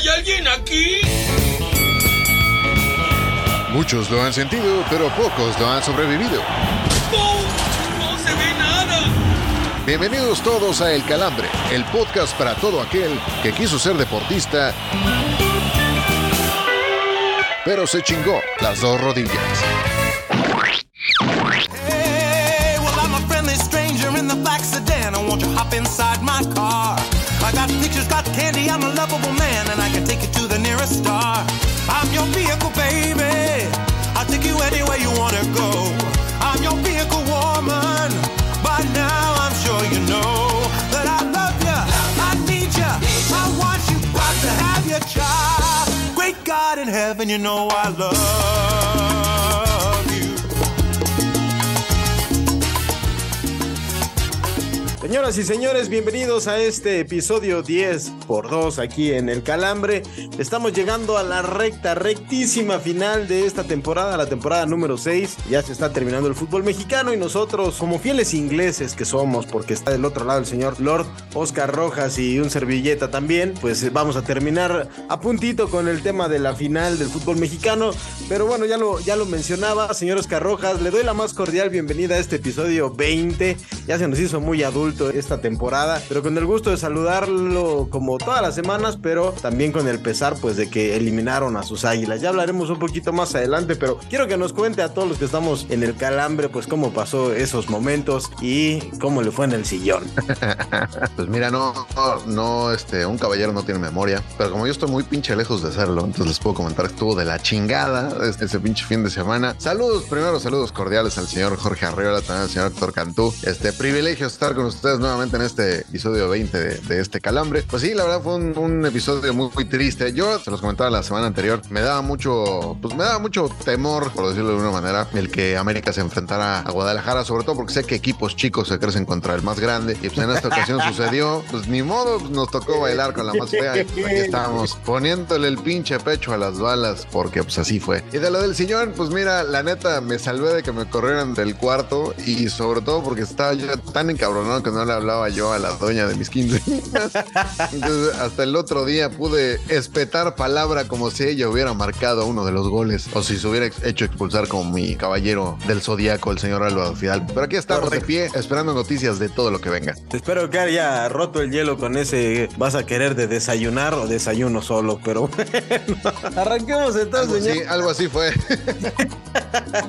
¿Hay alguien aquí? Muchos lo han sentido, pero pocos lo han sobrevivido. ¡No! ¡No se ve nada! Bienvenidos todos a El Calambre, el podcast para todo aquel que quiso ser deportista, pero se chingó las dos rodillas. Hey, well, I'm a friendly stranger in the black sedan. I want you to hop inside my car. I got pictures, got candy, I'm a lovable man, I'm your vehicle, baby. I'll take you anywhere you wanna go. I'm your vehicle, woman. By now, I'm sure you know that I love you. I need you. I want you. Got to have your child. Great God in heaven, you know I love Señoras y señores, bienvenidos a este episodio 10 por 2 aquí en El Calambre. Estamos llegando a la recta, rectísima final de esta temporada, la temporada número 6. Ya se está terminando el fútbol mexicano y nosotros, como fieles ingleses que somos, porque está del otro lado el señor Lord Oscar Rojas y un servilleta también, pues eh, vamos a terminar a puntito con el tema de la final del fútbol mexicano. Pero bueno, ya lo, ya lo mencionaba, señor Oscar Rojas, le doy la más cordial bienvenida a este episodio 20. Ya se nos hizo muy adulto esta temporada, pero con el gusto de saludarlo como todas las semanas, pero también con el pesar pues de que eliminaron a sus águilas. Ya hablaremos un poquito más adelante, pero quiero que nos cuente a todos los que estamos en el calambre pues cómo pasó esos momentos y cómo le fue en el sillón. Pues mira, no, no, este, un caballero no tiene memoria, pero como yo estoy muy pinche lejos de serlo, entonces les puedo comentar que estuvo de la chingada ese, ese pinche fin de semana. Saludos, primero saludos cordiales al señor Jorge Arriola, también al señor Héctor Cantú. Este privilegio estar con ustedes nuevamente en este episodio 20 de, este calambre. Pues sí, la verdad fue un, episodio muy, triste. Yo se los comentaba la semana anterior, me daba mucho, pues me daba mucho temor, por decirlo de alguna manera, el que América se enfrentara a Guadalajara, sobre todo porque sé que equipos chicos se crecen contra el más grande y pues en esta ocasión sucedió, pues ni modo, pues, nos tocó bailar con la más fea y pues, aquí estábamos poniéndole el pinche pecho a las balas porque pues así fue. Y de lo del sillón, pues mira, la neta me salvé de que me corrieran del cuarto y sobre todo porque estaba yo tan encabronado que no le hablaba yo a la doña de mis 15 Entonces, hasta el otro día pude espetar palabra como si ella hubiera marcado uno de los goles o si se hubiera hecho expulsar como mi caballero del zodiaco, el señor Álvaro Fidal. Pero aquí estamos de pie esperando noticias de todo lo que venga. Espero que haya roto el hielo con ese vas a querer de desayunar o desayuno solo, pero bueno. Arranquemos entonces, Algo señor. así, algo así fue.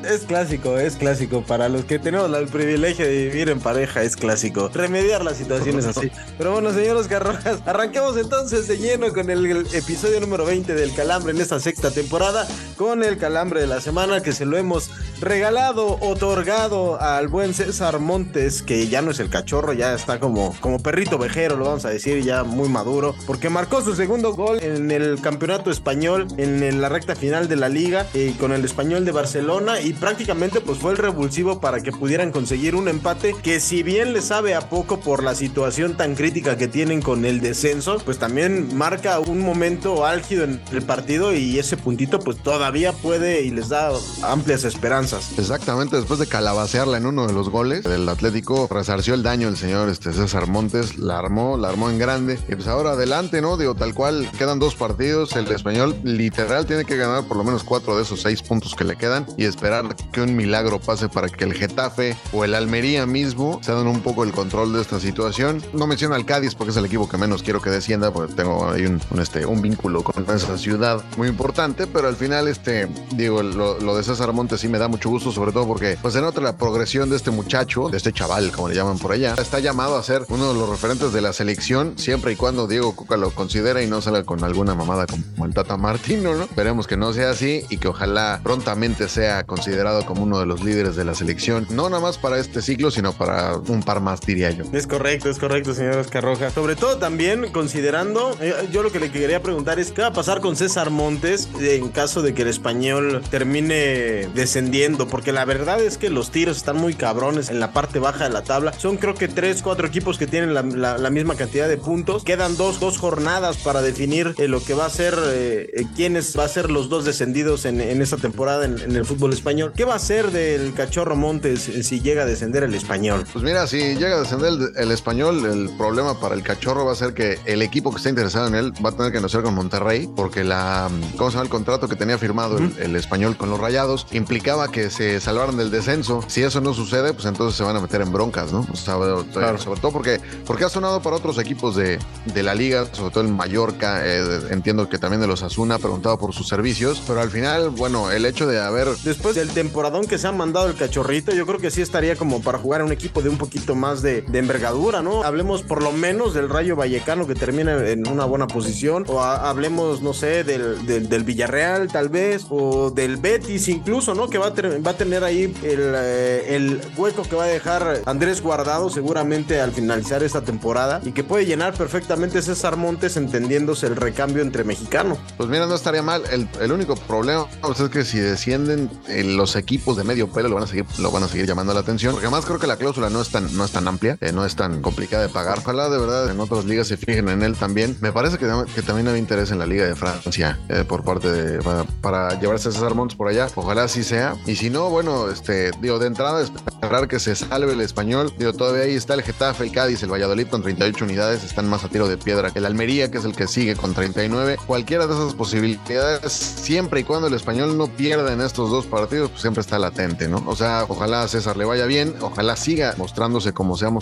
Es clásico, es clásico. Para los que tenemos el privilegio de vivir en pareja, es clásico. Remediar las situaciones así. Pero bueno, señor Oscar Rojas, arranquemos entonces de lleno con el, episodio número 20 del Calambre en esta sexta temporada. Con el Calambre de la semana que se lo hemos regalado, otorgado al buen César Montes, que ya no es el cachorro, ya está como, como perrito vejero, lo vamos a decir, ya muy maduro. Porque marcó su segundo gol en el campeonato español, en, en la recta final de la liga, eh, con el español de Barcelona. Y prácticamente pues fue el revulsivo para que pudieran conseguir un empate que si bien le sabe a poco por la situación tan crítica que tienen con el descenso, pues también marca un momento álgido en el partido y ese puntito pues todavía puede y les da amplias esperanzas. Exactamente, después de calabacearla en uno de los goles del Atlético, resarció el daño el señor este, César Montes, la armó, la armó en grande. Y pues ahora adelante, ¿no? Digo, tal cual, quedan dos partidos. El español literal tiene que ganar por lo menos cuatro de esos seis puntos que le quedan y esperar que un milagro pase para que el Getafe o el Almería mismo se den un poco el control de esta situación. No menciono al Cádiz porque es el equipo que menos quiero que descienda, porque tengo ahí un, este, un vínculo con esa ciudad muy importante, pero al final, este, digo, lo, de César Montes sí me da mucho gusto, sobre todo porque pues se nota la progresión de este muchacho, de este chaval, como le llaman por allá. Está llamado a ser uno de los referentes de la selección, siempre y cuando Diego Cuca lo considera y no salga con alguna mamada como el Tata Martino, ¿no? Esperemos que no sea así y que ojalá prontamente sea considerado como uno de los líderes de la selección, no nada más para este ciclo, sino para un par más, diría yo. Es correcto, es correcto, señor Oscar Rojas. Sobre todo también considerando, eh, yo lo que le quería preguntar es qué va a pasar con César Montes en caso de que el español termine descendiendo, porque la verdad es que los tiros están muy cabrones en la parte baja de la tabla. Son creo que tres, cuatro equipos que tienen la, la- la misma cantidad de puntos. Quedan dos, dos jornadas para definir eh, lo que va a ser, eh, eh, quiénes va a ser los dos descendidos en, en esta temporada en, en el fútbol español. ¿Qué va a ser del cachorro Montes si llega a descender el español? Pues mira, si llega a trascender el, el español, el problema para el cachorro va a ser que el equipo que está interesado en él va a tener que negociar con Monterrey, porque la, ¿cómo se llama? El contrato que tenía firmado el, el español con los rayados implicaba que se salvaran del descenso. Si eso no sucede, pues entonces se van a meter en broncas, ¿no? O sea, sobre todo porque, porque ha sonado para otros equipos de, de la liga, sobre todo en Mallorca, eh, entiendo que también de los Asuna, preguntado por sus servicios, pero al final, bueno, el hecho de haber Después del temporadón que se ha mandado el cachorrito, yo creo que sí estaría como para jugar a un equipo de un poquito más de, de envergadura, ¿no? Hablemos por lo menos del Rayo Vallecano que termina en una buena posición, o hablemos, no sé, del, del, Villarreal tal vez, o del Betis incluso, ¿no? Que va a, va a tener ahí el, eh, el hueco que va a dejar Andrés Guardado seguramente al finalizar esta temporada y que puede llenar perfectamente César Montes entendiéndose el recambio entre mexicanos. Pues mira, no estaría mal. El, el único problema pues, es que si descienden eh, los equipos de medio pelo lo van a seguir, lo van a seguir llamando la atención. Porque además creo que la cláusula no es no es tan amplia, no es tan complicada de pagar. Ojalá de verdad en otras ligas se fijen en él también. Me parece que, que también hay interés en la Liga de Francia eh, por parte de para, llevarse a César Montes por allá. Ojalá así sea. Y si no, bueno, este, digo, de entrada esperar que se salve el español. Digo, todavía ahí está el Getafe, el Cádiz, el Valladolid con 38 unidades, están más a tiro de piedra que el Almería, que es el que sigue con 39. Cualquiera de esas posibilidades, siempre y cuando el español no pierda en estos dos partidos, pues siempre está latente, ¿no? O sea, ojalá a César le vaya bien, ojalá siga mostrándose como se ha mostrado,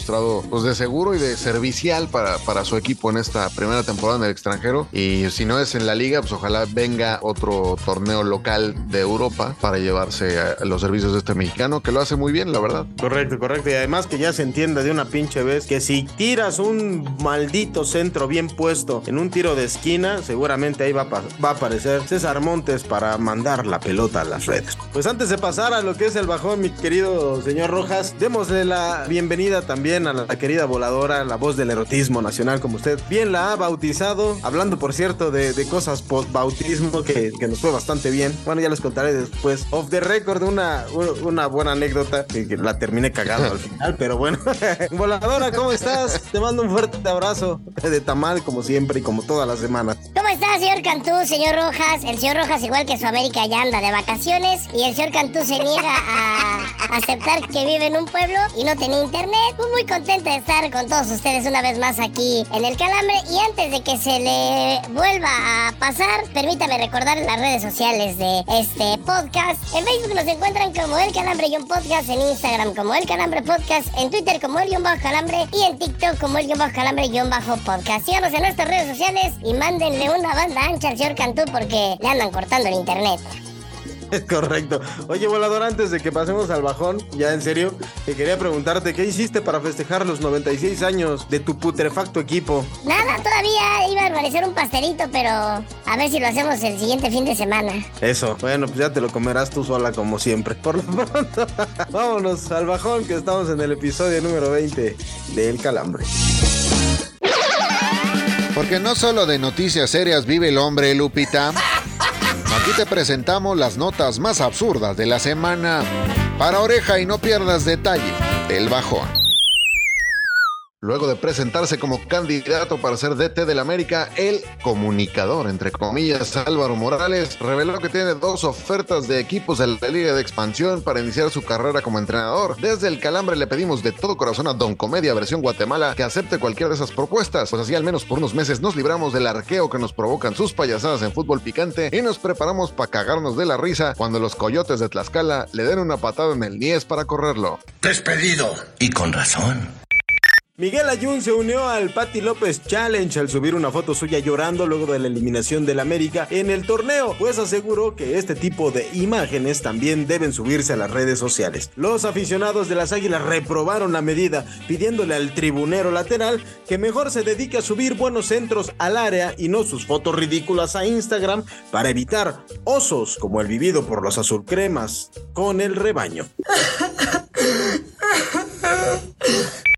pues de seguro y de servicial para, para su equipo en esta primera temporada en el extranjero. Y si no es en la liga, pues ojalá venga otro torneo local de Europa para llevarse a los servicios de este mexicano, que lo hace muy bien, la verdad. Correcto, correcto. Y además que ya se entienda de una pinche vez que si tiras un maldito centro bien puesto en un tiro de esquina, seguramente ahí va va a aparecer César Montes para mandar la pelota a las redes. Pues antes de pasar a lo que es el bajón, mi querido señor Rojas, démosle la bienvenida también a la querida voladora, la voz del erotismo nacional, como usted bien la ha bautizado. Hablando, por cierto, de, de cosas post-bautismo que, que nos fue bastante bien. Bueno, ya les contaré después. Off the record, una, una buena anécdota que, que la terminé cagando al final, pero bueno. Voladora, ¿cómo estás? Te mando un fuerte abrazo de tamal, como siempre y como todas las semanas. ¿Cómo está, señor Cantú, señor Rojas? El señor Rojas, igual que su América, ya anda de vacaciones y el señor Cantú se niega a aceptar que vive en un pueblo y no tenía internet. Contenta de estar con todos ustedes una vez más aquí en el Calambre. Y antes de que se le vuelva a pasar, permítame recordar las redes sociales de este podcast. En Facebook nos encuentran como El Calambre y un podcast, en Instagram como El Calambre Podcast, en Twitter como El Bajo Calambre y en TikTok como El Bajo Calambre Guión Bajo Podcast. Síganos en nuestras redes sociales y mándenle una banda ancha al señor Cantú porque le andan cortando el internet. Es correcto. Oye, volador, antes de que pasemos al bajón, ya en serio, te quería preguntarte, ¿qué hiciste para festejar los 96 años de tu putrefacto equipo? Nada, todavía iba a organizar un pastelito, pero a ver si lo hacemos el siguiente fin de semana. Eso, bueno, pues ya te lo comerás tú sola como siempre. Por lo pronto, vámonos al bajón que estamos en el episodio número 20 de El Calambre. Porque no solo de noticias serias vive el hombre, Lupita. Te presentamos las notas más absurdas de la semana. Para oreja y no pierdas detalle del bajón. Luego de presentarse como candidato para ser DT del América, el comunicador, entre comillas, Álvaro Morales, reveló que tiene dos ofertas de equipos de la Liga de Expansión para iniciar su carrera como entrenador. Desde el Calambre le pedimos de todo corazón a Don Comedia versión Guatemala que acepte cualquiera de esas propuestas, pues así al menos por unos meses nos libramos del arqueo que nos provocan sus payasadas en fútbol picante y nos preparamos para cagarnos de la risa cuando los coyotes de Tlaxcala le den una patada en el niés para correrlo. Despedido. Y con razón. Miguel Ayun se unió al Patti López Challenge al subir una foto suya llorando luego de la eliminación del América en el torneo, pues aseguró que este tipo de imágenes también deben subirse a las redes sociales. Los aficionados de las Águilas reprobaron la medida, pidiéndole al tribunero lateral que mejor se dedique a subir buenos centros al área y no sus fotos ridículas a Instagram para evitar osos como el vivido por los azulcremas con el rebaño.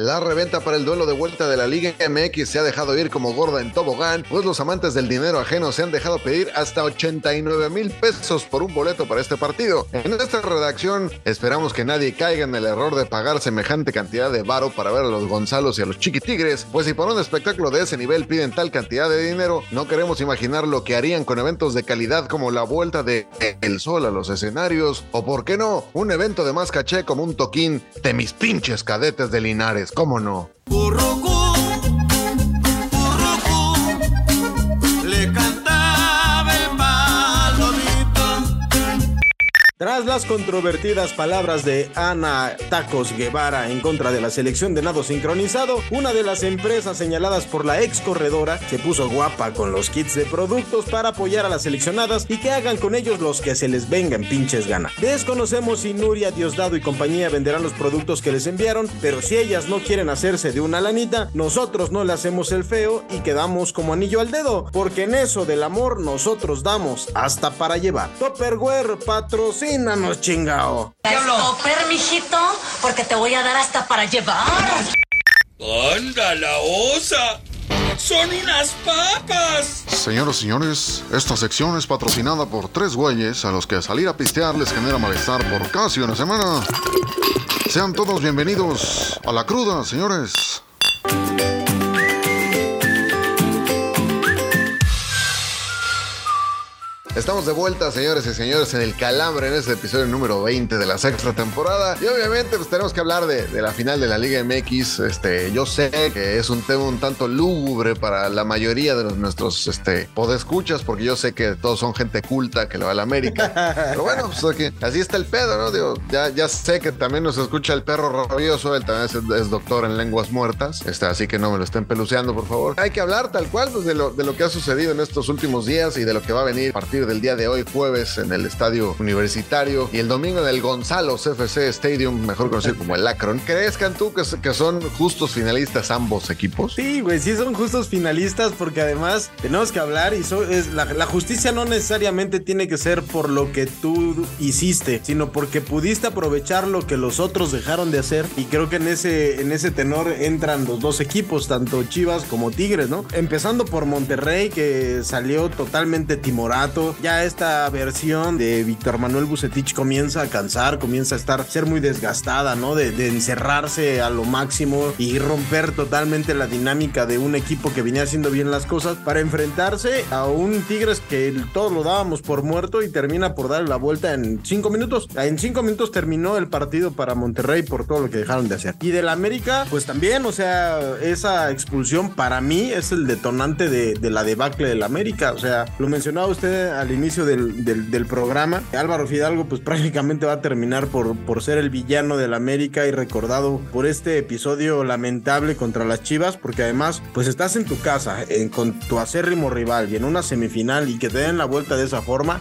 La reventa para el duelo de vuelta de la Liga MX se ha dejado ir como gorda en tobogán, pues los amantes del dinero ajeno se han dejado pedir hasta 89 mil pesos por un boleto para este partido. En esta redacción esperamos que nadie caiga en el error de pagar semejante cantidad de varo para ver a los Gonzalos y a los Chiquitigres, pues si por un espectáculo de ese nivel piden tal cantidad de dinero, no queremos imaginar lo que harían con eventos de calidad como la vuelta de El Sol a los escenarios, o por qué no, un evento de más caché como un toquín de mis pinches cadetes de Linares. Tigres, ¿cómo no? Currucú, Tras las controvertidas palabras de Ana Tacos Guevara en contra de la selección de nado sincronizado, una de las empresas señaladas por la ex corredora se puso guapa con los kits de productos para apoyar a las seleccionadas y que hagan con ellos los que se les vengan pinches gana. Desconocemos si Nuria, Diosdado y compañía venderán los productos que les enviaron, pero si ellas no quieren hacerse de una lanita, nosotros no le hacemos el feo y quedamos como anillo al dedo, porque en eso del amor nosotros damos hasta para llevar. Topperware patrocínanos, chingao. Stopper, mijito, porque te voy a dar hasta para llevar. ¡Anda la osa! ¡Son unas papas! Señoras y señores, esta sección es patrocinada por tres güeyes a los que salir a pistear les genera malestar por casi una semana. Sean todos bienvenidos a la cruda, señores. Estamos de vuelta, señores y señores, en el calambre en este episodio número 20 de la sexta temporada. Y obviamente, pues tenemos que hablar de, de la final de la Liga MX. Este, yo sé que es un tema un tanto lúgubre para la mayoría de los, nuestros este, podescuchas, porque yo sé que todos son gente culta que le va a la América. Pero bueno, pues aquí- así está el pedo, ¿no? Digo, ya, ya sé que también nos escucha el perro rabioso, él también es, es doctor en lenguas muertas, este, así que no me lo estén peluceando, por favor. Hay que hablar tal cual pues, de, lo, de lo que ha sucedido en estos últimos días y de lo que va a venir a partir del día de hoy, jueves, en el estadio universitario y el domingo en el Gonzalo CFC Stadium, mejor conocido como el Akron. ¿Crees, Cantú, que, que son justos finalistas ambos equipos? Sí, güey, sí son justos finalistas porque además tenemos que hablar y la, la justicia no necesariamente tiene que ser por lo que tú hiciste, sino porque pudiste aprovechar lo que los otros dejaron de hacer y creo que en ese, en ese tenor entran los dos equipos, tanto Chivas como Tigres, ¿no? Empezando por Monterrey que salió totalmente timorato, ya esta versión de Víctor Manuel Bucetich comienza a cansar, comienza a estar, ser muy desgastada, ¿no? De, encerrarse a lo máximo y romper totalmente la dinámica de un equipo que venía haciendo bien las cosas para enfrentarse a un Tigres que todos lo dábamos por muerto y termina por dar la vuelta en cinco minutos. En cinco minutos terminó el partido para Monterrey por todo lo que dejaron de hacer. Y del América, pues también, o sea, esa expulsión para mí es el detonante de, de la debacle del América. O sea, lo mencionaba usted al inicio del, del- del programa. Álvaro Fidalgo, pues prácticamente va a terminar por, por ser el villano del América y recordado por este episodio lamentable contra las Chivas, porque además, pues estás en tu casa en- con tu acérrimo rival y en una semifinal y que te den la vuelta de esa forma.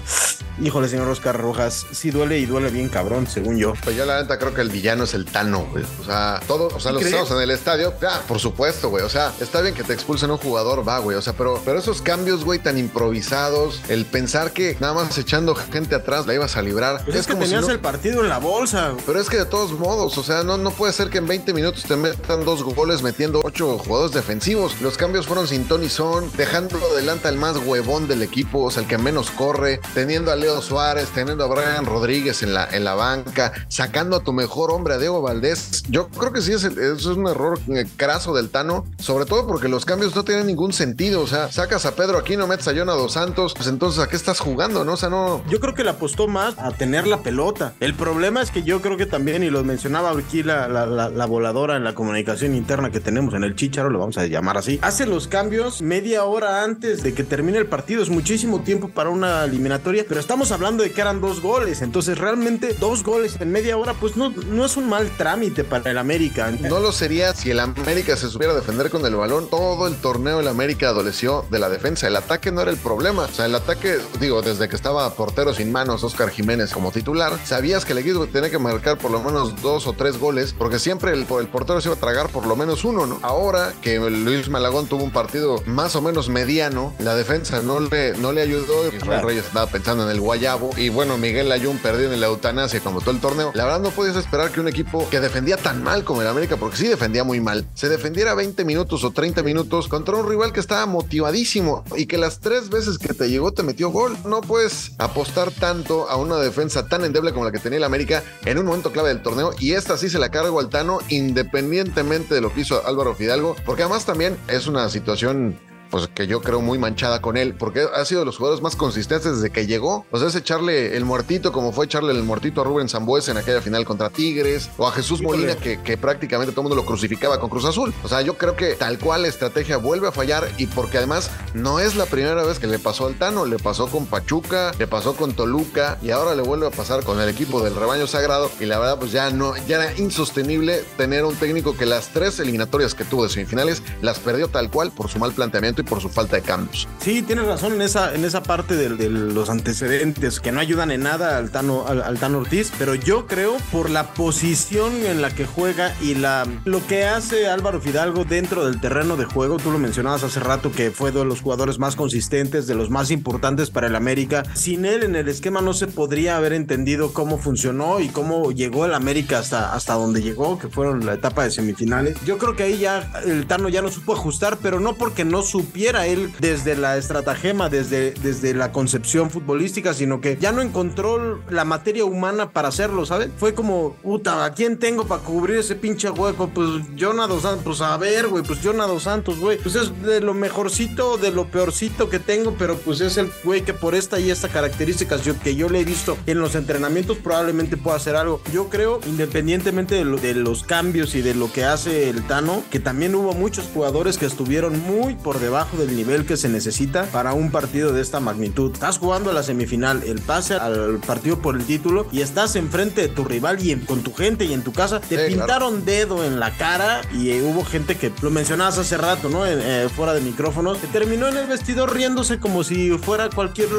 Híjole, señor Oscar Rojas, sí duele y duele bien cabrón, según yo. Pues yo la neta creo que el villano es el Tano, güey. O sea, todo, o sea, los ¿Crees? estamos en el estadio, ya, por supuesto, güey. O sea, está bien que te expulsen un jugador, va, güey. O sea, pero, pero esos cambios, güey, tan improvisados, el pensar que nada más echando gente atrás la ibas a librar. Pues es, que como si tenías no- el partido en la bolsa. Pero es que de todos modos, o sea, no, no puede ser que en 20 minutos te metan dos goles metiendo ocho jugadores defensivos. Los cambios fueron sin ton y son, dejando adelante al más huevón del equipo, o sea, el que menos corre, teniendo a Suárez, teniendo a Brian Rodríguez en la, en la banca, sacando a tu mejor hombre, a Diego Valdés. Yo creo que sí, es, es un error eh, craso del Tano, sobre todo porque los cambios no tienen ningún sentido. O sea, sacas a Pedro Aquino, metes a Jonah Dos Santos, pues entonces, ¿a qué estás jugando, no? O sea, no, Yo creo que le apostó más a tener la pelota. El problema es que yo creo que también, y lo mencionaba aquí la, la- la- la voladora en la comunicación interna que tenemos en el Chicharo, lo vamos a llamar así, hace los cambios media hora antes de que termine el partido. Es muchísimo tiempo para una eliminatoria, pero estamos hablando de que eran dos goles. Entonces, realmente, dos goles en media hora, pues no, no es un mal trámite para el América. No lo sería si el América se supiera defender con el balón. Todo el torneo el América adoleció de la defensa. El ataque no era el problema. O sea, el ataque, digo, desde que estaba portero sin manos Oscar Jiménez como titular, sabías que el equipo tenía que marcar por lo menos dos o tres goles, porque siempre el, el portero se iba a tragar por lo menos uno, ¿no? Ahora que Luis Malagón tuvo un partido más o menos mediano, la defensa no le, no le ayudó. Israel Reyes estaba pensando en el guayabo. Y bueno, Miguel Ayun perdió en la eutanasia como todo el torneo. La verdad no podías esperar que un equipo que defendía tan mal como el América, porque sí defendía muy mal, se defendiera 20 minutos o 30 minutos contra un rival que estaba motivadísimo y que las tres veces que te llegó te metió gol. No puedes apostar tanto a una defensa tan endeble como la que tenía el América en un momento clave del torneo y esta sí se la cargo al Tano independientemente de lo que hizo Álvaro Fidalgo, porque además también es una situación pues que yo creo muy manchada con él, porque ha sido de los jugadores más consistentes desde que llegó. O sea, es echarle el muertito como fue echarle el muertito a Rubén Zambuesa en aquella final contra Tigres, o a Jesús Molina, que, que prácticamente todo el mundo lo crucificaba con Cruz Azul. O sea, yo creo que tal cual la estrategia vuelve a fallar y porque además no es la primera vez que le pasó al Tano, le pasó con Pachuca, le pasó con Toluca y ahora le vuelve a pasar con el equipo del rebaño sagrado y la verdad pues ya no, ya era insostenible tener un técnico que las tres eliminatorias que tuvo de semifinales las perdió tal cual por su mal planteamiento y por su falta de cambios. Sí, tienes razón en esa, en esa parte de, los antecedentes que no ayudan en nada al Tano, al, Tano Ortiz, pero yo creo por la posición en la que juega y la lo que hace Álvaro Fidalgo dentro del terreno de juego, tú lo mencionabas hace rato que fue de los jugadores más consistentes, de los más importantes para el América. Sin él en el esquema no se podría haber entendido cómo funcionó y cómo llegó el América hasta, hasta donde llegó, que fueron la etapa de semifinales. Yo creo que ahí ya el Tano ya no supo ajustar, pero no porque no supiera él desde la estratagema, desde, desde la concepción futbolística, sino que ya no encontró la materia humana para hacerlo, ¿sabes? Fue como, puta, ¿a quién tengo para cubrir ese pinche hueco? Pues Jonado Santos, pues a ver, güey, pues Jonado Santos, güey, pues es de lo mejorcito, de lo peorcito que tengo, pero pues es el güey que por esta y esta características yo, que yo le he visto en los entrenamientos probablemente pueda hacer algo. Yo creo, independientemente de, de los cambios y de lo que hace el Tano, que también hubo muchos jugadores que estuvieron muy por debajo del nivel que se necesita para un partido de esta magnitud. Estás jugando a la semifinal, el pase al partido por el título y estás enfrente de tu rival y en- con tu gente y en tu casa. Te Sí, claro. pintaron dedo en la cara y eh, hubo gente que lo mencionabas hace rato, ¿no? Eh, fuera de micrófonos, que terminó en el vestidor riéndose como si fuera cualquier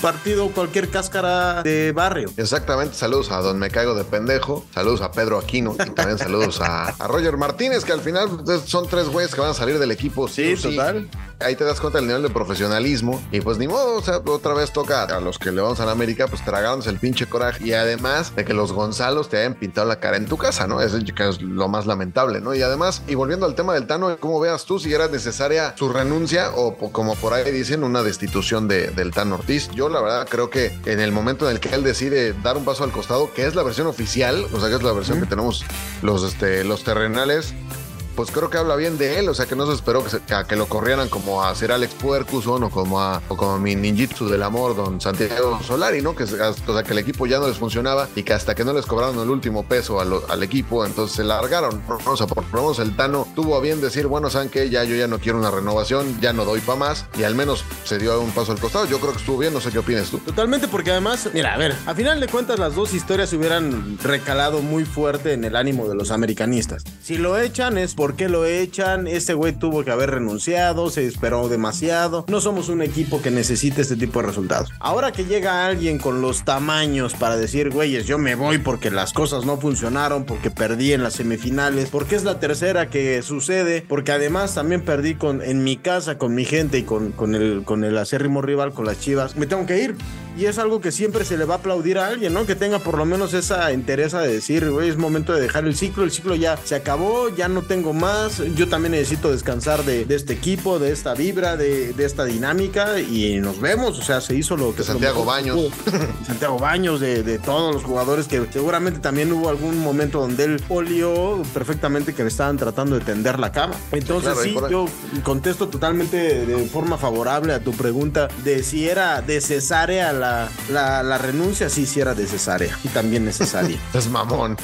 partido, cualquier cáscara de barrio. Exactamente, saludos a Don Me Caigo de Pendejo, saludos a Pedro Aquino y también saludos a, a Roger Martínez, que al final pues, son tres güeyes que van a salir del equipo. Sí, o total. Ahí te das cuenta del nivel de profesionalismo y pues ni modo, o sea, otra vez toca a los que le vamos a la América, pues tragándose el pinche coraje y además de que los Gonzalos te hayan pintado la cara en tu casa, ¿no? Eso es lo más lamentable, ¿no? Y además, y volviendo al tema del Tano, ¿cómo veas tú si era necesaria su renuncia o como por ahí dicen, una destitución de- del Tano Ortiz? Yo la verdad creo que en el momento en el que él decide dar un paso al costado, que es la versión oficial, o sea, que es la versión que tenemos los, este, los terrenales, pues creo que habla bien de él, o sea que no se esperó que, lo corrieran como a ser Alex Puercuson o como a o como mi ninjitsu del amor, don Santiago Solari, ¿no? Que, o sea, que el equipo ya no les funcionaba y que hasta que no les cobraron el último peso al equipo, entonces se largaron. O sea, por lo menos el Tano tuvo a bien decir, bueno, ¿saben qué? Ya yo ya no quiero una renovación, ya no doy para más y al menos se dio un paso al costado. Yo creo que estuvo bien, no sé qué opinas tú. Totalmente, porque además, mira, a ver, a final de cuentas las dos historias se hubieran recalado muy fuerte en el ánimo de los americanistas. Si lo echan es porque lo echan, este güey tuvo que haber renunciado, se esperó demasiado, no somos un equipo que necesite este tipo de resultados. Ahora que llega alguien con los tamaños para decir, güeyes, yo me voy porque las cosas no funcionaron, porque perdí en las semifinales, porque es la tercera que sucede, porque además también perdí con, en mi casa, con mi gente y con, con, el, con el acérrimo rival, con las chivas, me tengo que ir. Y es algo que siempre se le va a aplaudir a alguien, ¿no? Que tenga por lo menos esa interesa de decir, güey, es momento de dejar el ciclo, el ciclo ya se acabó, ya no tengo más, yo también necesito descansar de, de este equipo, de esta vibra, de, de esta dinámica y nos vemos, o sea, se hizo lo que... De Santiago lo Baños. Santiago Baños, de, de todos los jugadores que seguramente también hubo algún momento donde él olió perfectamente que le estaban tratando de tender la cama. Entonces Claro, sí, yo contesto totalmente de forma favorable a tu pregunta de si era necesaria la, la, la renuncia, sí, sí era necesaria y también necesaria. Es mamón.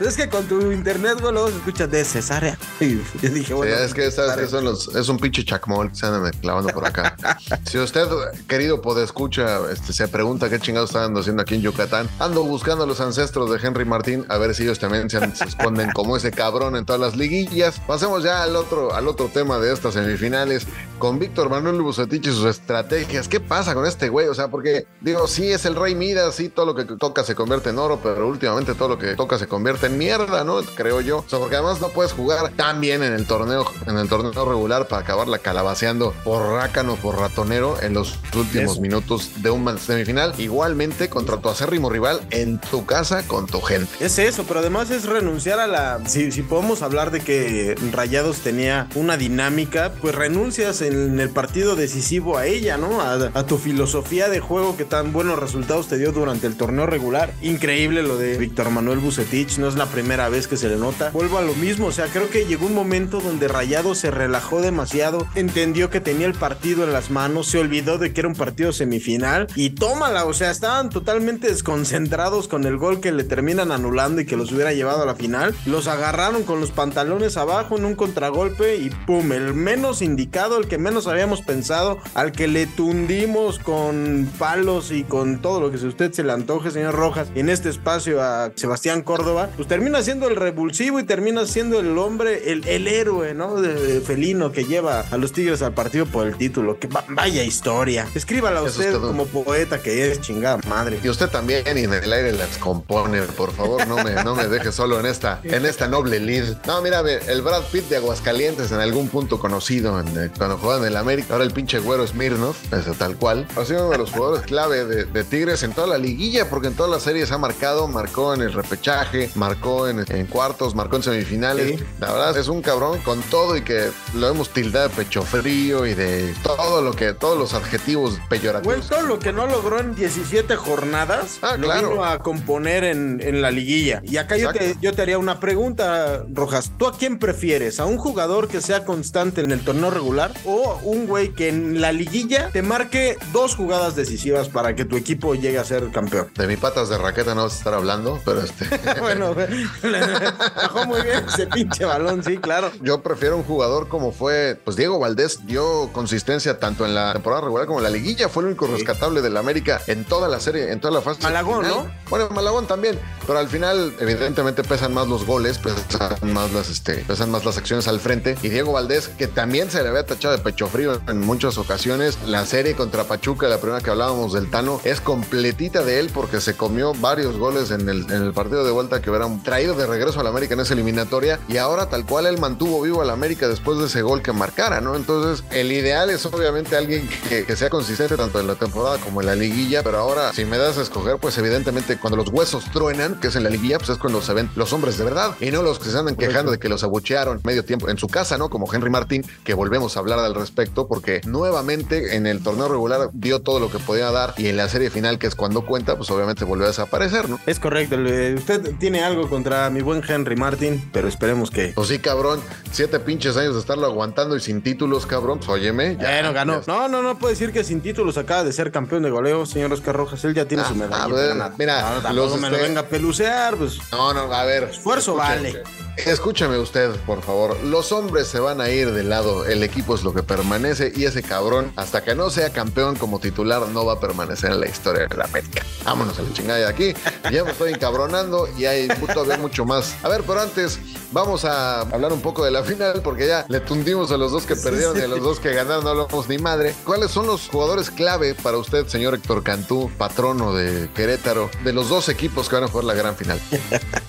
Es que con tu internet, güey, luego se escucha de cesárea. Y yo dije, bueno, Sí, es que sabes que cesárea. son los, es un pinche chacmol que se andan clavando por acá. si usted, querido podescucha, este, se pregunta qué chingados están haciendo aquí en Yucatán, ando buscando a los ancestros de Henry Martín a ver si ellos también se, se esconden como ese cabrón en todas las liguillas. Pasemos ya al otro, al otro tema de estas semifinales con Víctor Manuel Bucetich y sus estrategias. ¿Qué pasa con este güey? O sea, porque digo, sí es el rey Midas, sí todo lo que toca se convierte en oro, pero últimamente todo lo que toca se convierte en mierda, ¿no? Creo yo. O sea, porque además no puedes jugar tan bien en el torneo, en el torneo regular para acabarla calabaceando por rácano, por ratonero en los últimos Eso. minutos de un semifinal. Igualmente contra tu acérrimo rival en tu casa con tu gente. Es eso, pero además es renunciar a la. Si, si podemos hablar de que Rayados tenía una dinámica, pues renuncias en el partido decisivo a ella, ¿no? A, a tu filosofía de juego que tan buenos resultados te dio durante el torneo regular. Increíble lo de Víctor Manuel Bucetich, no es la primera vez que se le nota. Vuelvo a lo mismo, o sea, creo que llegó un momento donde Rayado se relajó demasiado, entendió que tenía el partido en las manos, se olvidó de que era un partido semifinal y tómala, o sea, estaban totalmente desconcentrados con el gol que le terminan anulando y que los hubiera llevado a la final. Los agarraron con los pantalones abajo en un contragolpe y pum, el menos indicado, el que menos habíamos pensado, al que le tundimos con palos y con todo lo que usted se le antoje, señor Rojas, en este espacio a Sebastián Córdoba, pues termina siendo el revulsivo y termina siendo el hombre, el, el héroe, ¿no? De, de felino que lleva a los Tigres al partido por el título. Que va- vaya historia. Escríbala usted todo. como poeta que es, chingada madre. Y usted también y en el aire las compone, por favor, no me, no me deje solo en esta, en esta noble lead. No, mira, ve, el Brad Pitt de Aguascalientes en algún punto conocido en, eh, cuando jugaba en el América, ahora el pinche güero Smirnov, tal cual, ha sido uno de los jugadores clave de, de Tigres en toda la liguilla, porque en todas las series ha marcado, marcó en el repechaje, marcó en, en cuartos, marcó en semifinales. Sí. La verdad es un cabrón con todo y que lo hemos tildado de pecho frío y de todo lo que, todos los adjetivos peyorativos. todo lo que no logró en 17 jornadas, Ah, lo claro. vino a componer en, en la liguilla. Y acá yo te, yo te haría una pregunta, Rojas. ¿Tú a quién prefieres? ¿A un jugador que sea constante en el torneo regular o un güey que en la liguilla te marque dos jugadas decisivas para que tu equipo llegue a ser campeón? De mi patas de raqueta no vas a estar hablando, pero este. bueno, bajó muy bien ese pinche balón, sí, claro. Yo prefiero un jugador como fue, pues Diego Valdés dio consistencia tanto en la temporada regular como en la liguilla. Fue el único rescatable del América en toda la serie, en toda la fase. Malagón, final. ¿no? Bueno, Malagón también, pero al final, evidentemente, pesan más los goles, pesan más las, este, pesan más las acciones al frente. Y Diego Valdés, que también se le había tachado de pecho frío en muchas ocasiones. La serie contra Pachuca, la primera que hablábamos del Tano, es completita de él porque se comió varios goles en el, en el partido de vuelta que hubieran traído de regreso al América en esa eliminatoria. Y ahora, tal cual, él mantuvo vivo al América después de ese gol que marcara, ¿no? Entonces, el ideal es obviamente alguien que, que sea consistente tanto en la temporada como en la liguilla. Pero ahora, si me das a escoger, pues evidentemente cuando los huesos truenan, que es en la liguilla, pues es cuando se ven los hombres de verdad y no los que se andan quejando de que los abuchearon medio tiempo en su casa, ¿no? Como Henry Martín, que volvemos a hablar al respecto, porque nuevamente en el torneo regular dio todo lo que podía dar y en la serie final, que es cuando cuenta, pues obviamente volvió a desaparecer, ¿no? Es correcto. Usted tiene algo contra mi buen Henry Martin, pero esperemos que. Pues sí, cabrón, siete pinches años de estarlo aguantando y sin títulos, cabrón, pues óyeme. ya, Bueno, ganó. No, no, no puede decir que sin títulos acaba de ser campeón de goleo, señor Oscar Rojas. Él ya tiene Ah, su medalla. a ver, ganada. mira, No, los, me lo este- venga a pelucear, pues. No, no, a ver. Esfuerzo vale. Escúchame usted, por favor. Los hombres se van a ir del lado, el equipo es lo que permanece y ese cabrón, hasta que no sea campeón como titular, no va a permanecer en la historia de la América. Vámonos a la chingada de aquí. Ya me estoy encabronando y hay todavía mucho más. A ver, pero antes vamos a hablar un poco de la final porque ya le tundimos a los dos que perdieron y a los dos que ganaron, no hablamos ni madre. ¿Cuáles son los jugadores clave para usted, señor Héctor Cantú, patrono de Querétaro, de los dos equipos que van a jugar la gran final?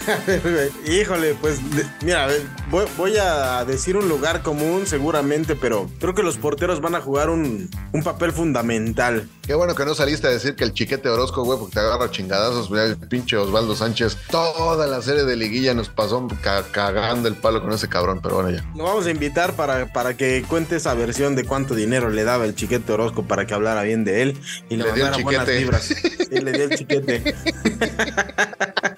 Híjole, pues mira, voy, voy a decir un lugar común seguramente, pero creo que los porteros van a jugar un, un papel fundamental. Qué bueno que no saliste a decir que el chiquete Orozco, güey, porque te agarra chingadazos, el pinche Osvaldo Sánchez. Toda la serie de liguilla nos pasó ca- cagando el palo con ese cabrón, pero bueno, ya. Lo vamos a invitar para, para que cuente esa versión de cuánto dinero le daba el chiquete Orozco para que hablara bien de él y le, Le dio el mandara buenas vibras. Sí, le dio el chiquete.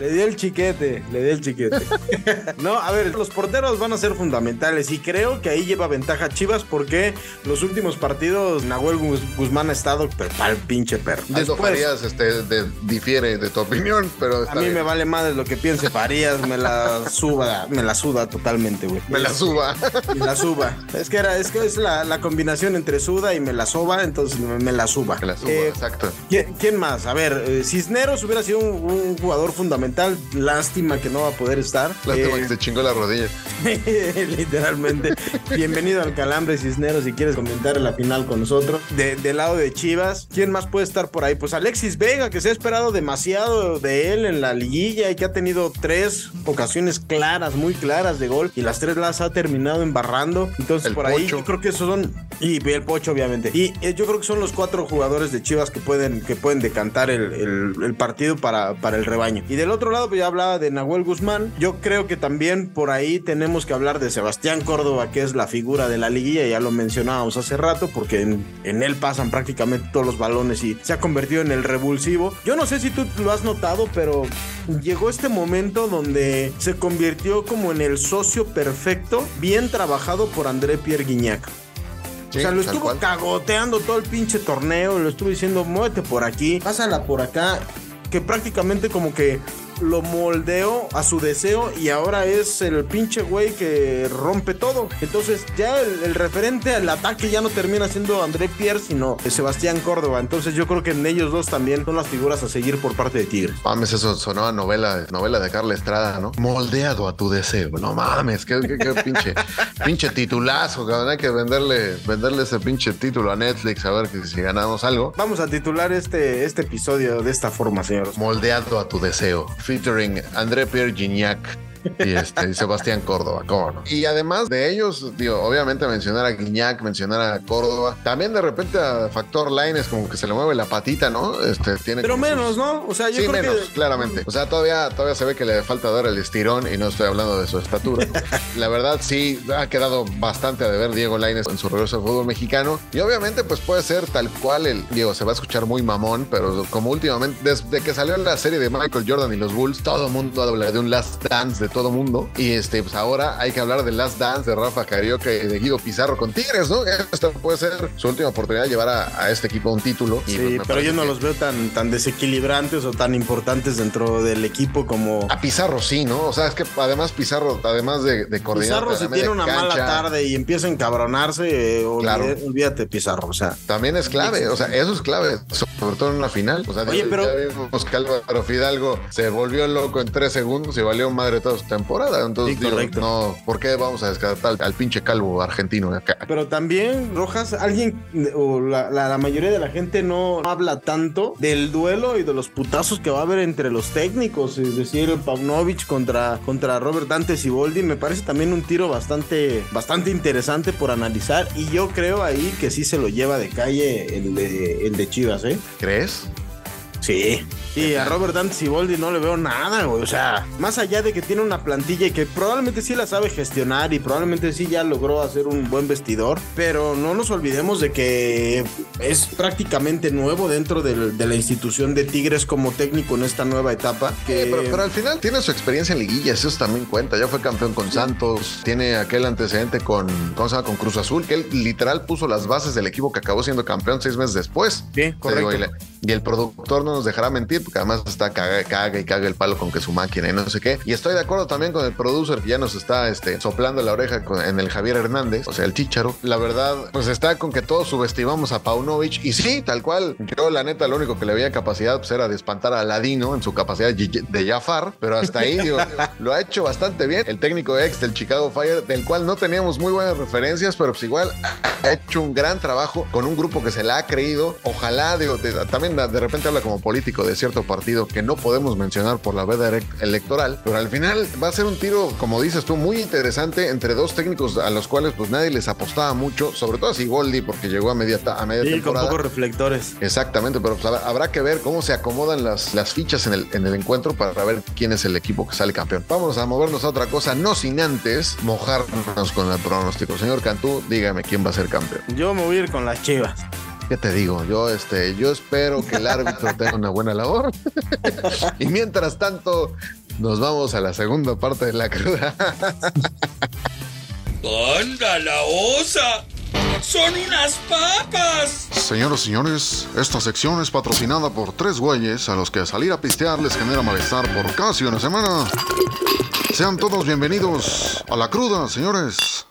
Le dio el chiquete, le dio el chiquete. No, a ver, los porteros van a ser fundamentales y creo que ahí lleva ventaja Chivas porque los últimos partidos Nahuel Guz- Guzmán ha estado pero pa'l pinche perro. Después, Farías este, de- difiere de tu opinión, pero a está mí bien. me vale madre lo que piense Farías, me la suba, me la suda totalmente, güey. Me la suba. Me la suba. Es que era, es que es la, la combinación entre suda y me la soba, entonces me, me la suba. Me la suba, Eh, exacto. ¿quién, quién más? A ver, eh, Cisneros hubiera sido un, un jugador fundamental. Lástima que no va a poder estar. Lástima Eh, que se chingó la rodilla. Literalmente. Bienvenido al Calambre Cisneros si quieres comentar la final con nosotros. De- del lado de Chivas, ¿quién más puede estar por ahí? Pues Alexis Vega, que se ha esperado demasiado de él en la liguilla y que ha tenido tres ocasiones claras, muy claras de gol y las tres las ha terminado embarrando. Entonces El por ahí yo creo que esos son Y el Pocho, obviamente. Y eh, yo creo que son los cuatro jugadores de Chivas que pueden, que pueden decantar el, el- partido para, para el rebaño. Y del otro lado, pues ya hablaba de Nahuel Guzmán. Yo creo que también por ahí tenemos que hablar de Sebastián Córdoba, que es la figura de la liguilla. Ya lo mencionábamos hace rato, porque en, en él pasan prácticamente todos los balones y se ha convertido en el revulsivo. Yo no sé si tú lo has notado, pero llegó este momento donde se convirtió como en el socio perfecto, bien trabajado por André Pierre Guignac. Sí, o sea, lo estuvo cual. cagoteando todo el pinche torneo, lo estuvo diciendo, muévete por aquí, pásala por acá, que prácticamente como que lo moldeó a su deseo y ahora es el pinche güey que rompe todo. Entonces ya el, el referente al ataque ya no termina siendo André Pierre, sino Sebastián Córdoba. Entonces yo creo que en ellos dos también son las figuras a seguir por parte de Tigres. Mames, eso sonaba novela, novela de Carla Estrada, ¿no? Moldeado a tu deseo. No mames, qué, qué- qué pinche, pinche titulazo, cabrón. Hay que venderle, venderle ese pinche título a Netflix a ver que si ganamos algo. Vamos a titular este, este episodio de esta forma, señores. Moldeado a tu deseo. Featuring André Pierre Gignac. Y, este, y Sebastián Córdoba, ¿cómo no? Y además de ellos, digo, obviamente mencionar a Guiñac, mencionar a Córdoba. También de repente a Factor Line es como que se le mueve la patita, ¿no? Este, tiene Pero como sus- menos, ¿no? O sea, yo sí, creo menos, que... claramente. O sea, todavía, todavía se ve que le falta dar el estirón y no estoy hablando de su estatura. La verdad, sí, ha quedado bastante a deber Diego Lainez en su regreso al fútbol mexicano. Y obviamente, pues puede ser tal cual el. Diego, se va a escuchar muy mamón, pero como últimamente, desde que salió la serie de Michael Jordan y los Bulls, todo el mundo habla de un Last Dance de todo mundo. Y este, pues ahora hay que hablar del Last Dance de Rafa Carioca y de Guido Pizarro con Tigres, ¿no? Esta puede ser su última oportunidad de llevar a, a este equipo a un título. Y, Sí, pues, pero yo no que- los veo tan, tan desequilibrantes o tan importantes dentro del equipo como... A Pizarro sí, ¿no? O sea, es que además Pizarro, además de, de coordinar Pizarro si la tiene una cancha, mala tarde y empieza a encabronarse, eh, Claro. olvídate Pizarro, o sea... También es clave, o sea, eso es clave, sobre todo en una final. O sea, Oye, ya- pero- ya vimos que Álvaro Fidalgo se volvió loco en tres segundos y valió madre toda su temporada. Entonces, Sí, digo, no, ¿por qué vamos a descartar al, al pinche calvo argentino acá? Pero también, Rojas, alguien o la, la- la mayoría de la gente no habla tanto del duelo y de los putazos que va a haber entre los técnicos. Es decir, Paunovic contra, contra Robert Dante Siboldi. Me parece también un tiro bastante, bastante interesante por analizar. Y yo creo ahí que sí se lo lleva de calle el de, el de Chivas, ¿eh? ¿Crees? Sí. Sí, a Robert Dante Siboldi no le veo nada, güey. O sea, más allá de que tiene una plantilla y que probablemente sí la sabe gestionar y probablemente sí ya logró hacer un buen vestidor, pero no nos olvidemos de que es prácticamente nuevo dentro del- de la institución de Tigres como técnico en esta nueva etapa. Que Sí, pero, pero al final tiene su experiencia en liguillas, eso también cuenta. Ya fue campeón con Santos, tiene aquel antecedente con, ¿cómo se llama? con Cruz Azul, que él literal puso las bases del equipo que acabó siendo campeón seis meses después. Sí, correcto. digo, y, le- y el productor no nos dejará mentir, porque además está caga, caga y caga el palo con que su máquina y no sé qué. Y estoy de acuerdo también con el producer que ya nos está este, soplando la oreja con- en el Javier Hernández, o sea, el chicharo. La verdad, pues está con que todos subestimamos a Paunovic. Y sí, tal cual. Yo, la neta, lo único que le veía capacidad pues, era de espantar a Ladino en su capacidad de Jafar, pero hasta ahí, digo, lo ha hecho bastante bien. El técnico ex del Chicago Fire, del cual no teníamos muy buenas referencias, pero pues igual ha hecho un gran trabajo con un grupo que se la ha creído. Ojalá, digo, de- también de repente habla como político de cierto partido que no podemos mencionar por la veda ele- electoral, pero al final va a ser un tiro, como dices tú, muy interesante entre dos técnicos a los cuales pues nadie les apostaba mucho, sobre todo a Sigoldi porque llegó a media, a media Sí, con temporada. pocos reflectores. Exactamente, pero pues, habrá, habrá que ver cómo se acomodan las, las fichas en el, en el encuentro para ver quién es el equipo que sale campeón. Vamos a movernos a otra cosa, no sin antes mojarnos con el pronóstico. Señor Cantú, dígame quién va a ser campeón. Yo me voy a ir con las chivas. ¿Qué te digo? Yo, este, yo espero que el árbitro tenga una buena labor. y mientras tanto, nos vamos a la segunda parte de la cruda. ¡Anda la osa! ¡Son unas papas! Señoras y señores, esta sección es patrocinada por tres güeyes a los que salir a pistear les genera malestar por casi una semana. Sean todos bienvenidos a la cruda, señores.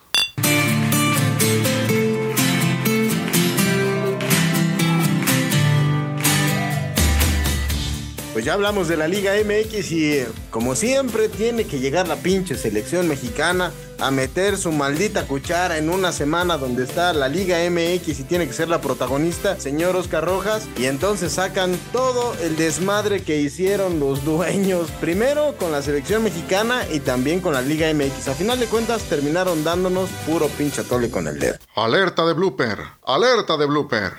Ya hablamos de la Liga MX y eh, como siempre tiene que llegar la pinche selección mexicana a meter su maldita cuchara en una semana donde está la Liga MX y tiene que ser la protagonista, señor Oscar Rojas, y entonces sacan todo el desmadre que hicieron los dueños, primero con la selección mexicana y también con la Liga MX. A final de cuentas terminaron dándonos puro pinche atole con el dedo. Alerta de blooper, alerta de blooper.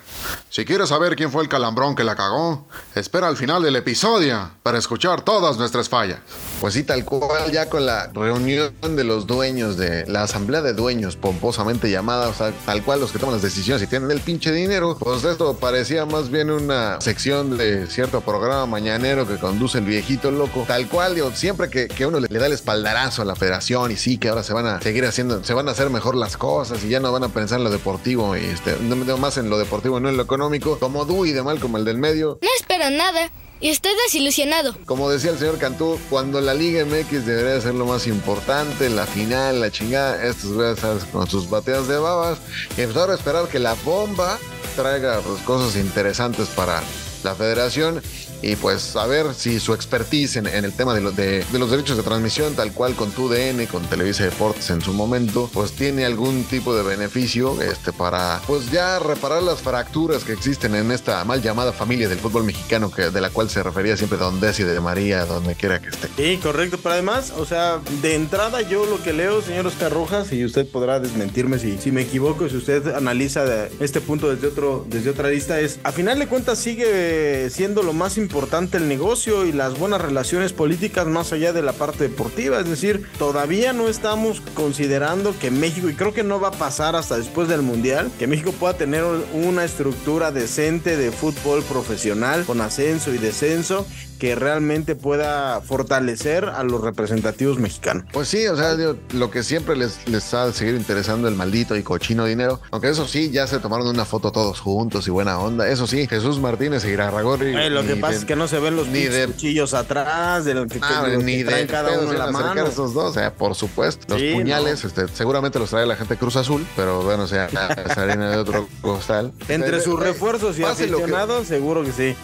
Si quieres saber quién fue el calambrón que la cagó, espera al final del episodio para escuchar todas nuestras fallas. Pues sí, tal cual, ya con la reunión de los dueños de la asamblea de dueños, pomposamente llamada, o sea, tal cual los que toman las decisiones y tienen el pinche dinero, pues esto parecía más bien una sección de cierto programa mañanero que conduce el viejito loco. Tal cual, digo, siempre que, que uno le, da el espaldarazo a la federación y sí, que ahora se van a seguir haciendo, se van a hacer mejor las cosas y ya no van a pensar en lo deportivo y este, no más en lo deportivo, no en lo económico, como Dewey de mal como el del medio. No espero nada y estoy desilusionado. Como decía el señor Cantú, cuando la Liga MX debería ser lo más importante, la final, la chingada, estos güeyes con sus bateas de babas, y pues ahora esperar que la bomba traiga pues, cosas interesantes para la federación y pues a ver si su expertise en, el tema de, lo- de- los derechos de transmisión, tal cual con TUDN, con Televisa Deportes en su momento, pues tiene algún tipo de beneficio este, para pues ya reparar las fracturas que existen en esta mal llamada familia del fútbol mexicano que, de la cual se refería siempre Don Desi de María, donde quiera que esté. Sí, correcto, pero además, o sea, de entrada yo lo que leo, señor Oscar Rojas, y usted podrá desmentirme si, si me equivoco, si usted analiza este punto desde, otro, desde otra lista, es, a final de cuentas sigue siendo lo más importante el negocio y las buenas relaciones políticas más allá de la parte deportiva, es decir, todavía no estamos considerando que México, y creo que no va a pasar hasta después del Mundial, que México pueda tener una estructura decente de fútbol profesional con ascenso y descenso que realmente pueda fortalecer a los representativos mexicanos. Pues sí, o sea, digo, lo que siempre les, les ha de seguir interesando el maldito y cochino dinero. Aunque eso sí, ya se tomaron una foto todos juntos y buena onda. Eso sí, Jesús Martínez y Irarragorri. Eh, lo que ni pasa de- es que no se ven los ni de- cuchillos atrás, de lo que, Ah, de lo que ni traen de cada uno en la mano. esos dos, o sea, por supuesto. Los Sí, puñales, este, seguramente los trae la gente Cruz Azul, pero bueno, o sea, es harina de otro costal. Entre sus eh, refuerzos y lo que- aficionados, seguro que sí.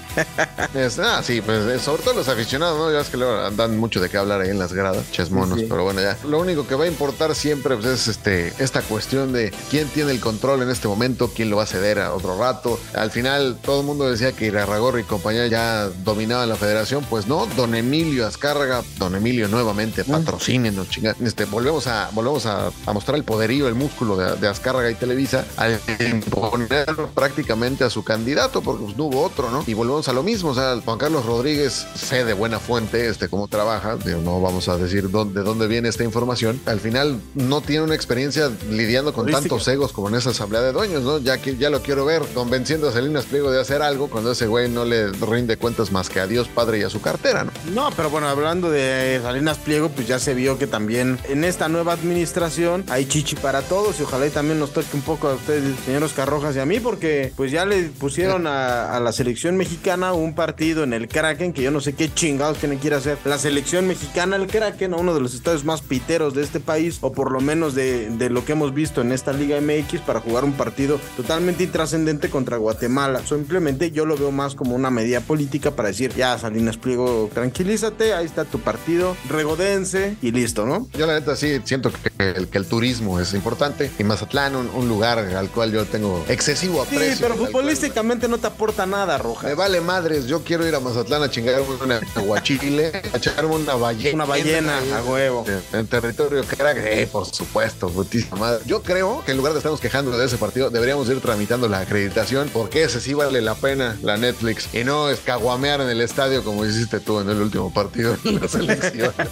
Es- ah, sí, pues eh, sobre todo los aficionados, ¿no? Ya es que luego andan mucho de qué hablar ahí en las gradas, ches monos, Sí. pero bueno, ya. Lo único que va a importar siempre pues, es este, esta cuestión de quién tiene el control en este momento, quién lo va a ceder a otro rato. Al final, todo el mundo decía que Irarragorri y compañía ya dominaban la federación, pues no, don Emilio Azcárraga, don Emilio nuevamente, patrocínenos, chingados. Este, volvemos a, volvemos a, a mostrar el poderío, el músculo de, de Azcárraga y Televisa al imponer prácticamente a su candidato, porque pues, no hubo otro, ¿no? Y volvemos a lo mismo, o sea, Juan Carlos Rodríguez, sé de buena fuente este cómo trabaja, digo, no vamos a decir dónde, de dónde viene esta información, al final no tiene una experiencia lidiando con tantos egos como en esa asamblea de dueños, ¿no? Ya que ya lo quiero ver convenciendo a Salinas Pliego de hacer algo cuando ese güey no le rinde cuentas más que a Dios Padre y a su cartera, ¿no? No, pero bueno, hablando de Salinas Pliego, pues ya se vio que también en esta nueva administración hay chichi para todos y ojalá y también nos toque un poco a ustedes, señor Oscar Rojas y a mí, porque pues ya le pusieron a, a la selección mexicana un partido en el Kraken, que yo no sé qué chingados tiene que ir a hacer la selección mexicana, el Kraken, a uno de los estadios más piteros de este país, o por lo menos de, de lo que hemos visto en esta Liga MX, para jugar un partido totalmente intrascendente contra Guatemala. Simplemente yo lo veo más como una medida política para decir, ya Salinas Pliego, tranquilízate, ahí está tu partido, regodense y listo, ¿no? Yo la neta sí siento que el, que el turismo es importante y Mazatlán un, un lugar al cual yo tengo excesivo Sí, aprecio. pero tal cual. futbolísticamente no te aporta nada, Roja. Me vale madres, yo quiero ir a Mazatlán a chingarme una aguachile, a echarme una ballena. Una ballena, a huevo. En territorio crack, eh, por supuesto, putísima madre. Yo creo que en lugar de estarnos quejando de ese partido, deberíamos ir tramitando la acreditación, porque ese sí vale la pena, la Netflix, y no escaguamear en el estadio como hiciste tú en el último partido de la selección.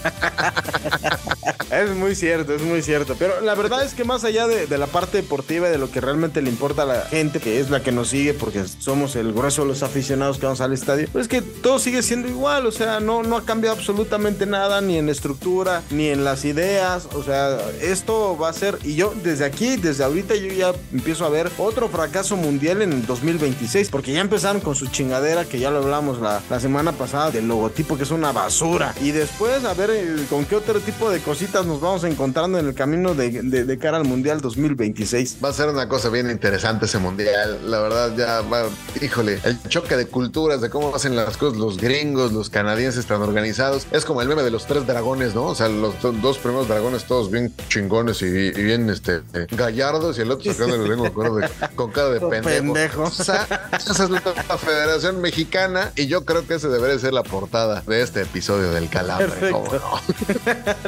Es muy cierto, es muy cierto. Pero la verdad es que más allá de, de la parte deportiva y de lo que realmente le importa a la gente, que es la que nos sigue, porque somos el grueso de los aficionados que vamos al estadio, pues es que todo sigue siendo igual. O sea, no, no ha cambiado absolutamente nada, ni en estructura, ni en las ideas. O sea, esto va a ser. Y yo, desde aquí, desde ahorita, yo ya empiezo a ver otro fracaso mundial en el 2026, porque ya empezaron con su chingadera, que ya lo hablamos la, la semana pasada, del logotipo, que es una basura. Y después, a ver eh, con qué otro tipo de cositas nos vamos encontrando en el camino de, de- de cara al mundial 2026. Va a ser una cosa bien interesante ese mundial. La verdad, ya va, híjole, el choque de culturas, de cómo hacen las cosas los griegos gringos, los canadienses están organizados. Es como el meme de los tres dragones, ¿no? O sea, los do- dos primeros dragones todos bien chingones y, y bien este, gallardos y el otro sacando la lengua con, de- cara de pendejo. pendejo. O sea, esa es la, la Federación Mexicana y yo creo que ese debería ser la portada de este episodio del Calambre. Lo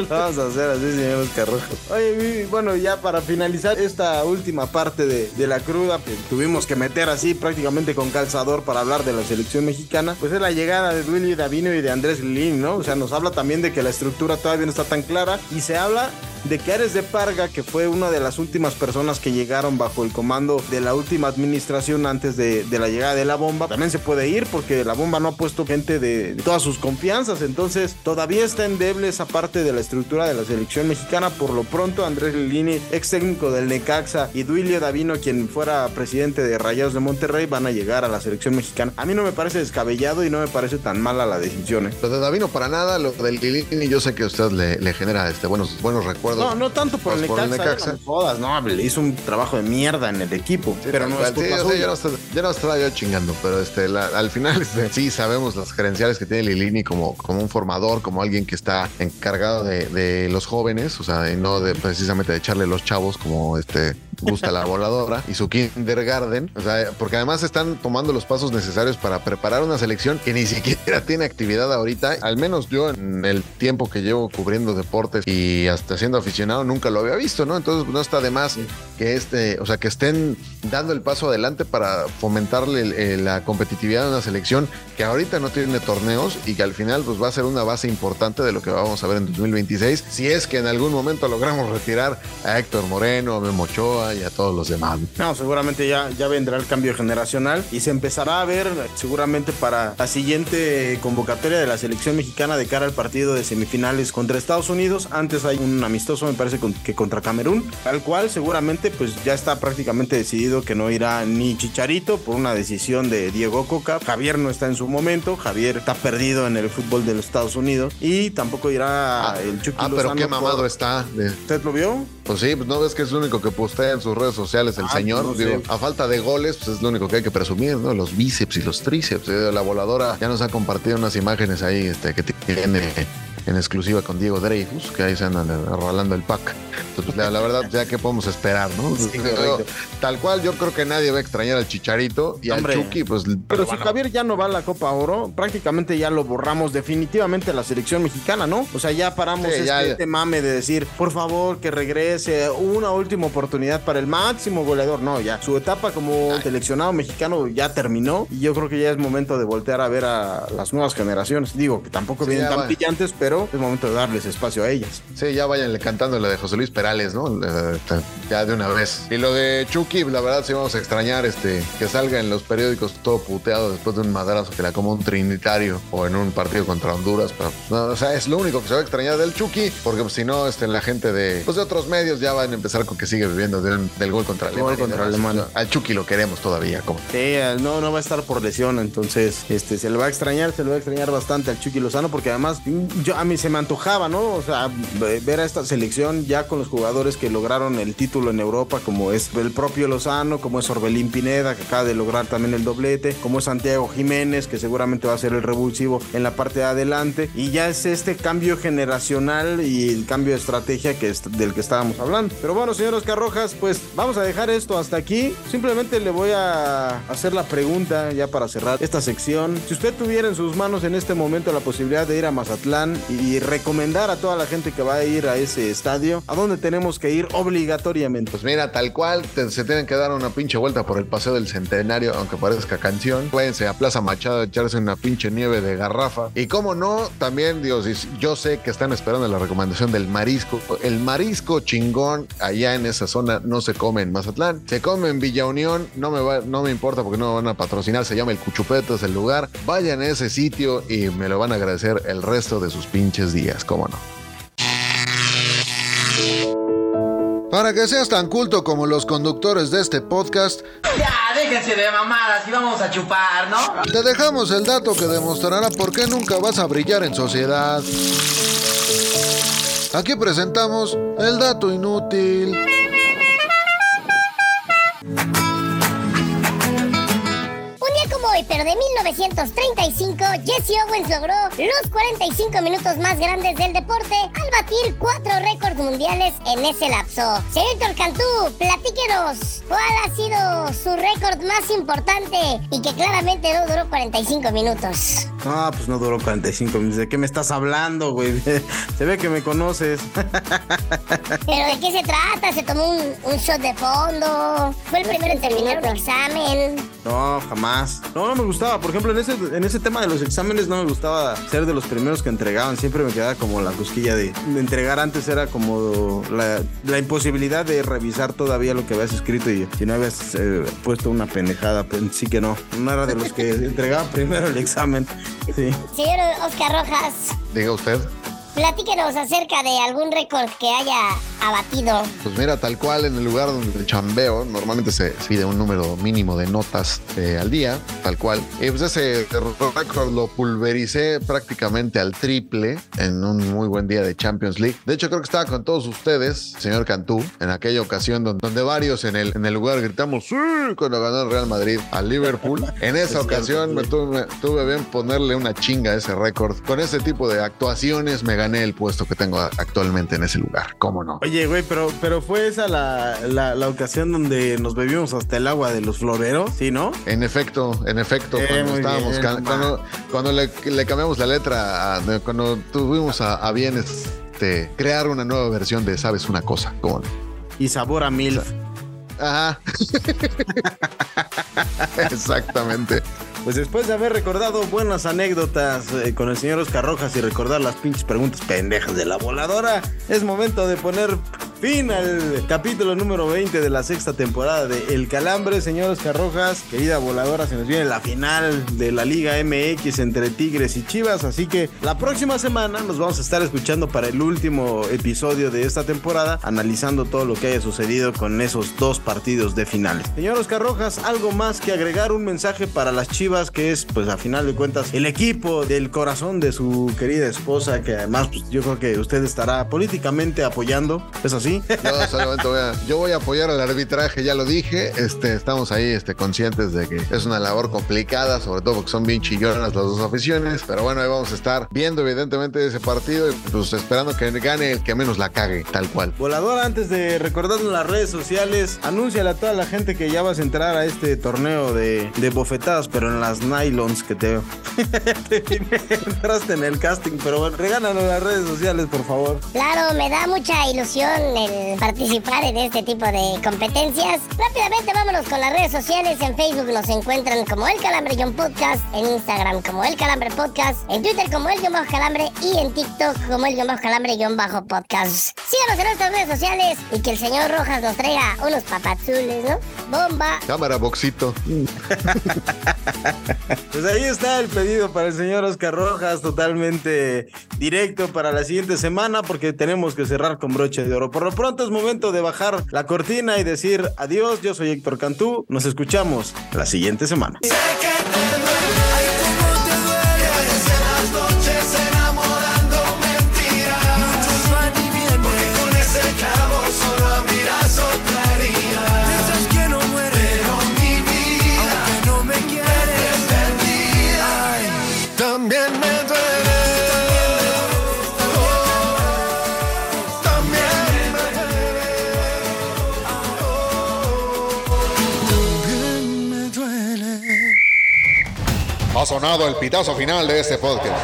vamos a hacer así, señor Oscar Rojas. Oye, y bueno, ya para finalizar esta última parte de, de la cruda, que tuvimos que meter así prácticamente con calzador para hablar de la selección mexicana, pues es la llegada de Willy Davino y de Andrés Lilín, ¿no? O sea, nos habla también de que la estructura todavía no está tan clara y se habla de que Ares de Parga, que fue una de las últimas personas que llegaron bajo el comando de la última administración antes de, la llegada de la bomba, también se puede ir porque la bomba no ha puesto gente de, todas sus confianzas, entonces todavía está endeble esa parte de la estructura de la selección mexicana. Por lo pronto, Andrés Lilini, ex técnico del Necaxa, y Duilio Davino, quien fuera presidente de Rayados de Monterrey, van a llegar a la selección mexicana. A mí no me parece descabellado y no me parece tan mala la decisión. ¿eh? Lo de Davino para nada, lo del Lilini yo sé que a usted le, le genera este, buenos, buenos recuerdos. No, no tanto por el por el Necaxa, Necaxa. no le hizo un trabajo de mierda en el equipo, pero no es Sí, culpa sea, yo, no yo estaba yo chingando, pero este, la- al final este, sí sabemos las credenciales que tiene Lilini como, como un formador, como alguien que está encargado de, de los jóvenes, o sea, y no de precisamente de echarle los chavos como este gusta la voladora y su kindergarten, o sea, porque además están tomando los pasos necesarios para preparar una selección que ni siquiera tiene actividad ahorita, al menos yo en el tiempo que llevo cubriendo deportes y hasta siendo aficionado nunca lo había visto, ¿no? Entonces no está de más que este, o sea, que estén dando el paso adelante para fomentarle el- la competitividad de una selección que ahorita no tiene torneos y que al final pues va a ser una base importante de lo que vamos a ver en 2026 si es que en algún momento logramos retirar a Héctor Moreno, a Memo Ochoa y a todos los demás. No, seguramente ya, ya vendrá el cambio generacional y se empezará a ver seguramente para la siguiente convocatoria de la selección mexicana de cara al partido de semifinales contra Estados Unidos. Antes hay un amistoso, me parece que contra Camerún, al cual seguramente pues ya está prácticamente decidido que no irá ni Chicharito por una decisión de Diego Coca. Javier no está en su momento, Javier está perdido en el fútbol de los Estados Unidos y tampoco irá el Chucky Ah, pero qué mamado por- está. ¿Usted lo vio? Pues sí, pues no ves que es lo único que postea en sus redes sociales el Ah, señor. no sé. Digo, a falta de goles, pues es lo único que hay que presumir, ¿no? Los bíceps y los tríceps. Eh, La voladora ya nos ha compartido unas imágenes ahí este, que tiene en exclusiva con Diego Dreyfus, que ahí se andan rolando el pack. Entonces, pues, la, la verdad, ya que podemos esperar, ¿no? Sí, Pero, correcto. tal cual, yo creo que nadie va a extrañar al Chicharito y Hombre. al Chucky, pues. Pero si Javier ya no va a la Copa Oro, prácticamente ya lo borramos definitivamente a la selección mexicana, ¿no? O sea, ya paramos Sí, este, ya, ya. este mame de decir, por favor, que regrese, una última oportunidad para el máximo goleador. No, ya, su etapa como seleccionado mexicano ya terminó y yo creo que ya es momento de voltear a ver a las nuevas generaciones. Digo, que tampoco Sí, vienen tan va. brillantes, pero es momento de darles espacio a ellas. Sí, ya váyanle cantando la de José Luis Perales, ¿no? Ya de una vez. Y lo de Chucky, la verdad sí vamos a extrañar este que salga en los periódicos todo puteado después de un madrazo que la como un trinitario o en un partido contra Honduras. Pero, no, o sea, es lo único que se va a extrañar del Chucky, porque pues, si no, este, la gente de, pues, de otros medios ya van a empezar con que sigue viviendo del, del gol contra Gol Alemania. contra. Alemania. Al Chucky lo queremos todavía, como. Sí, no, no va a estar por lesión, entonces este, se le va a extrañar, se le va a extrañar bastante al Chucky Lozano, porque además yo, a mí se me antojaba, ¿no? O sea, ve- ver a esta selección ya con los jugadores que lograron el título en Europa, como es el propio Lozano, como es Orbelín Pineda, que acaba de lograr también el doblete, como es Santiago Jiménez, que seguramente va a ser el revulsivo en la parte de adelante, y ya es este cambio generacional y el cambio de estrategia que es del que estábamos hablando. Pero bueno, señor Oscar Rojas, pues vamos a dejar esto hasta aquí. Simplemente le voy a hacer la pregunta ya para cerrar esta sección. Si usted tuviera en sus manos en este momento la posibilidad de ir a Mazatlán y recomendar a toda la gente que va a ir a ese estadio, ¿a dónde tenemos que ir obligatoriamente? Pues mira, tal cual, se tienen que dar una pinche vuelta por el paseo del centenario, aunque parezca canción. Váyanse a Plaza Machado echarse una pinche nieve de garrafa. Y como no, también, Dios, yo sé que están esperando la recomendación del marisco. El marisco chingón allá en esa zona no se come en Mazatlán, se come en Villa Unión. No me, va, no me importa porque no me van a patrocinar, se llama el Cuchupete, es el lugar. Vayan a ese sitio y me lo van a agradecer el resto de sus pinches días, cómo no. Para que seas tan culto como los conductores de este podcast, Ya, déjense de mamadas y vamos a chupar, ¿no? te dejamos el dato que demostrará por qué nunca vas a brillar en sociedad. Aquí presentamos el dato inútil. Pero de 1935, Jesse Owens logró los 45 minutos más grandes del deporte al batir cuatro récords mundiales en ese lapso. Señor Cantú, platíquenos, ¿cuál ha sido su récord más importante y que claramente no duró 45 minutos? No, pues no duró 45 minutos. ¿De qué me estás hablando, güey? Se ve que me conoces. ¿Pero de qué se trata? ¿Se tomó un, un shot de fondo? ¿Fue el primero en terminar un examen? No, jamás. No, no me gustaba. Por ejemplo, en ese, en ese tema de los exámenes no me gustaba ser de los primeros que entregaban. Siempre me quedaba como la cosquilla de, de entregar antes era como la, la imposibilidad de revisar todavía lo que habías escrito y si no habías eh, puesto una pendejada, pues sí que no. No era de los que entregaban primero el examen. Sí. Señor Oscar Rojas, Diga usted. Platíquenos acerca de algún récord que haya abatido. Pues mira, tal cual en el lugar donde chambeo, normalmente se pide un número mínimo de notas eh, al día, tal cual. Y pues ese récord lo pulvericé prácticamente al triple en un muy buen día de Champions League. De hecho, creo que estaba con todos ustedes, señor Cantú, en aquella ocasión donde, donde varios en el, en el lugar gritamos ¡Sí! cuando ganó el Real Madrid al Liverpool. En esa ocasión me tuve, me tuve bien ponerle una chinga a ese récord. Con ese tipo de actuaciones me gané el puesto que tengo actualmente en ese lugar. ¿Cómo no? Oye, güey, pero, pero fue esa la, la, la ocasión donde nos bebimos hasta el agua de los floreros, ¿sí, no? En efecto, en efecto, Eh, cuando estábamos, bien, cuando, cuando le, le cambiamos la letra, cuando tuvimos a, a bien este, crear una nueva versión de Sabes una cosa, ¿cómo no? Y sabor a mil. Ajá. Exactamente. Pues después de haber recordado buenas anécdotas eh, con el señor Oscar Rojas y recordar las pinches preguntas pendejas de la voladora, es momento de poner fin al capítulo número 20 de la sexta temporada de El Calambre, señor Oscar Rojas. Querida voladora, se nos viene la final de la Liga MX entre Tigres y Chivas, así que la próxima semana nos vamos a estar escuchando para el último episodio de esta temporada, analizando todo lo que haya sucedido con esos dos partidos de finales. Señor Oscar Rojas, algo más que agregar, un mensaje para las Chivas, que es, pues a final de cuentas, el equipo del corazón de su querida esposa, que además, pues yo creo que usted estará políticamente apoyando, ¿es así? Yo solamente voy a, yo voy a apoyar al arbitraje, ya lo dije. Este, estamos ahí este, conscientes de que es una labor complicada, sobre todo porque son bien chillonas las dos aficiones. Pero bueno, ahí vamos a estar viendo evidentemente ese partido y pues esperando que gane el que menos la cague, tal cual. Voladora, antes de recordarnos las redes sociales, anúnciale a toda la gente que ya vas a entrar a este torneo de, de bofetadas, pero en las nylons que te, te entraste en el casting. Pero bueno, regálanos las redes sociales, por favor. Claro, me da mucha ilusión el participar en este tipo de competencias. Rápidamente vámonos con las redes sociales. En Facebook nos encuentran como El Calambre John Podcast, en Instagram como El Calambre Podcast, en Twitter como El John Bajo Calambre y en TikTok como El John Bajo Calambre John Bajo Podcast. Síganos en nuestras redes sociales y que el señor Rojas nos traiga unos papazules, ¿no? Bomba. Cámara, boxito. Pues ahí está el pedido para el señor Oscar Rojas, totalmente directo para la siguiente semana, porque tenemos que cerrar con broche de oro. Por lo pronto es momento de bajar la cortina y decir adiós. Yo soy Héctor Cantú. Nos escuchamos la siguiente semana. Ha sonado el pitazo final de este podcast.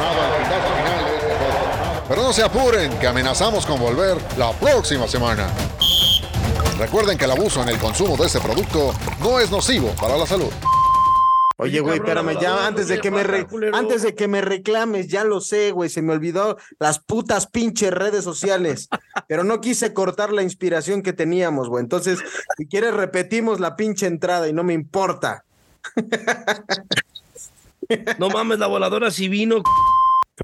Pero no se apuren, que amenazamos con volver la próxima semana. Recuerden que el abuso en el consumo de este producto no es nocivo para la salud. Oye, güey, espérame, ya antes de que me re- antes de que me reclames, ya lo sé, güey, se me olvidó las putas pinches redes sociales, pero no quise cortar la inspiración que teníamos, güey. Entonces, si quieres repetimos la pinche entrada y no me importa. No mames, la voladora sí vino.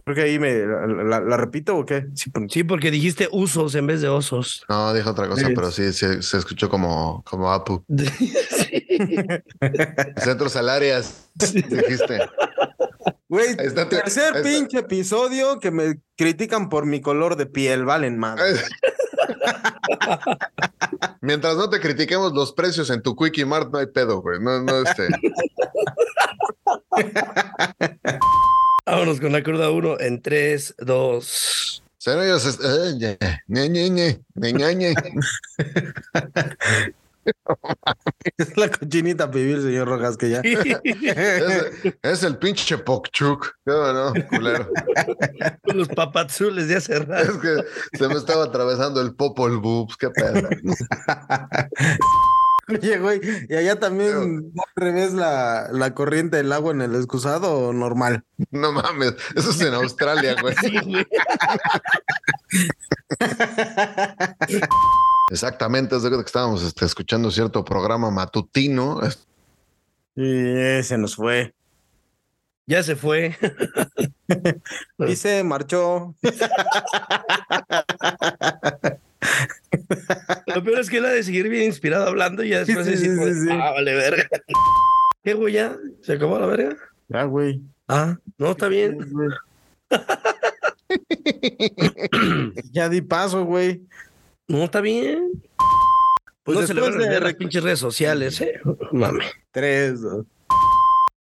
Creo que ahí me la, la- la repito o qué? Sí, Sí, porque dijiste usos en vez de osos. No, dijo otra cosa, Sí. pero sí se, se escuchó como, como Apu. Sí. Centros salarias, dijiste. Güey, tercer está. pinche episodio que me critican por mi color de piel, valen más. Mientras no te critiquemos los precios en tu Quickie Mart, no hay pedo, güey. No, no, este. Vámonos con la cruda 1 en 3, 2. Señores, es- eh, ñe, ñe, ñe, ñe, ñe, ñe, ñe. Es la cochinita pibil, señor Rojas, que ya. Es, es el pinche Pokchuk. ¿Qué no, culero? Los papazules de hace Es rato. que se me estaba atravesando el popol boobs. Qué pedo. Oye, güey, ¿y allá también al revés la, la corriente del agua en el excusado o normal? No mames. Eso es en Australia, güey. Sí, güey. Exactamente. Es de que estábamos este, escuchando cierto programa matutino. Y se nos fue. Ya se fue. Y se marchó. Lo peor es que él ha de seguir bien inspirado hablando y ya después Sí, decir, sí, ah, vale, verga. ¿Qué, güey, ya? ¿Se acabó la verga? Ya, güey. Ah, no, está bien. Ya di paso, güey. No, está bien. Pues no se le van a redes sociales, ¿eh? Mame. Tres, dos.